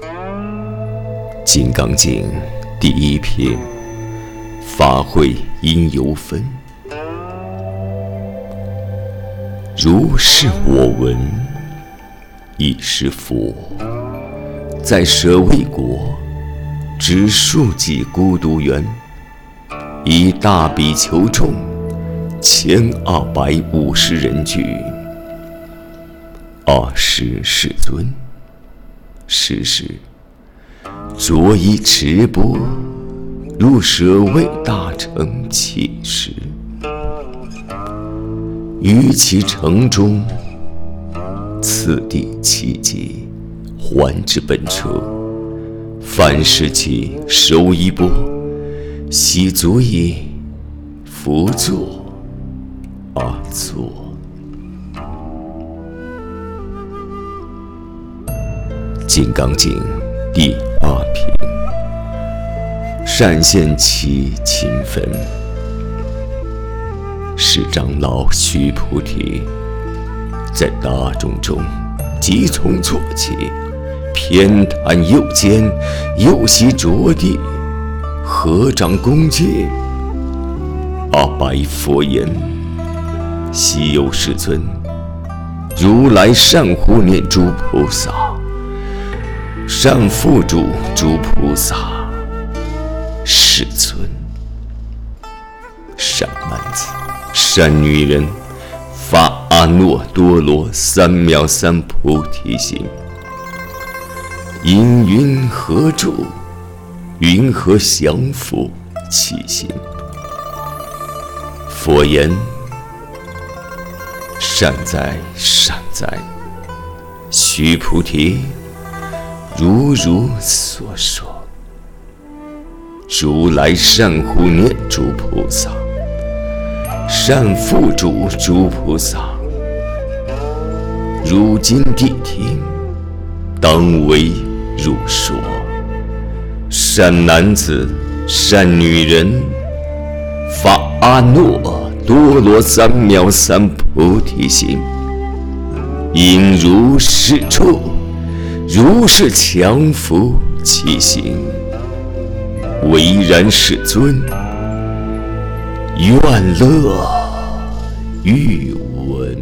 《金刚经》第一篇：法会因由分。如是我闻，亦是佛在舍卫国，只数几孤独园，以大比丘众千二百五十人聚。二十世尊，是时着衣持钵，入舍卫大城乞食。于其城中，次第其疾，还至本车。凡事其收衣钵，悉足以伏坐而坐。《金刚经》第二品：善现其勤奋。是长老须菩提，在大众中，即从坐起，偏袒右肩，右膝着地，合掌恭敬，阿白佛言：“昔有世尊，如来善护念诸菩萨，善付诸诸菩萨，世尊，善男子。”善女人，发阿耨多罗三藐三菩提心，因云何住？云何降伏其心？佛言：善哉善哉，须菩提，如如所说，如来善护念诸菩萨。善付诸诸菩萨，如今谛听，当为如说。善男子，善女人，发阿耨多罗三藐三菩提心，应如是处，如是降伏其心。唯然世尊。愿乐欲闻，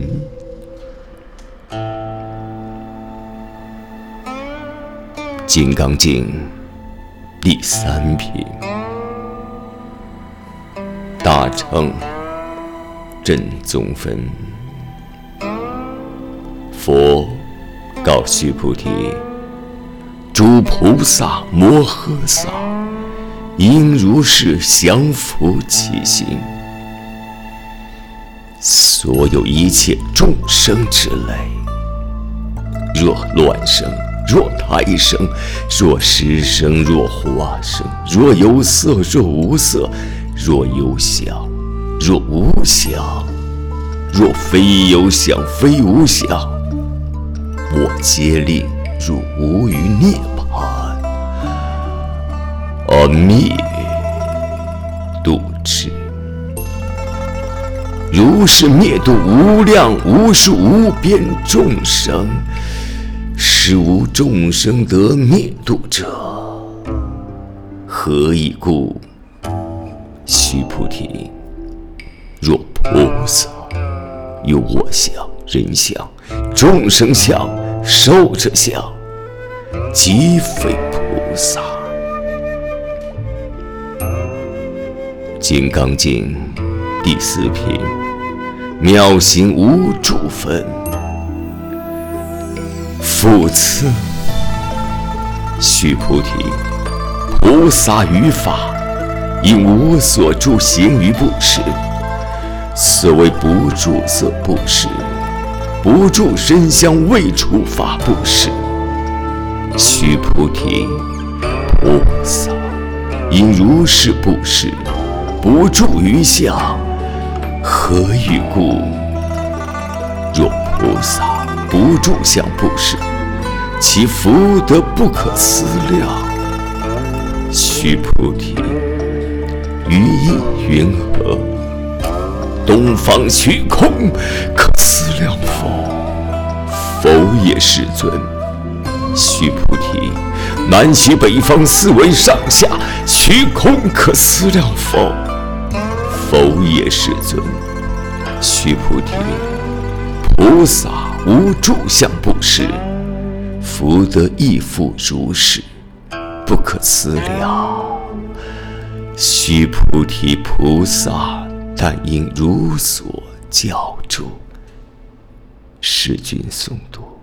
《金刚经》第三品：大乘正宗分。佛告须菩提：诸菩萨摩诃萨。应如是降伏其心。所有一切众生之类，若乱生，若胎生，若湿生，若化生，若有色，若无色，若有想，若无想，若非有想，非无想，我皆令入无余涅槃。阿弥度之，如是灭度无量无数无边众生，实无众生得灭度者。何以故？须菩提，若菩萨有我相、人相、众生相、寿者相，即非菩萨。《金刚经》第四品：妙行无住分。复次，须菩提，菩萨于法，应无所住行于布施。所谓不住色布施，不住身香味触法布施。须菩提，菩萨应如是布施。不住于相，何以故？若菩萨不住相布施，其福德不可思量。须菩提，于意云何？东方虚空可思量佛？也，世尊。须菩提，南西北方四维上下，虚空可思量否？否也，世尊。须菩提，菩萨无住相布施，福德亦复如是，不可思量。须菩提，菩萨但应如所教住，世君诵读。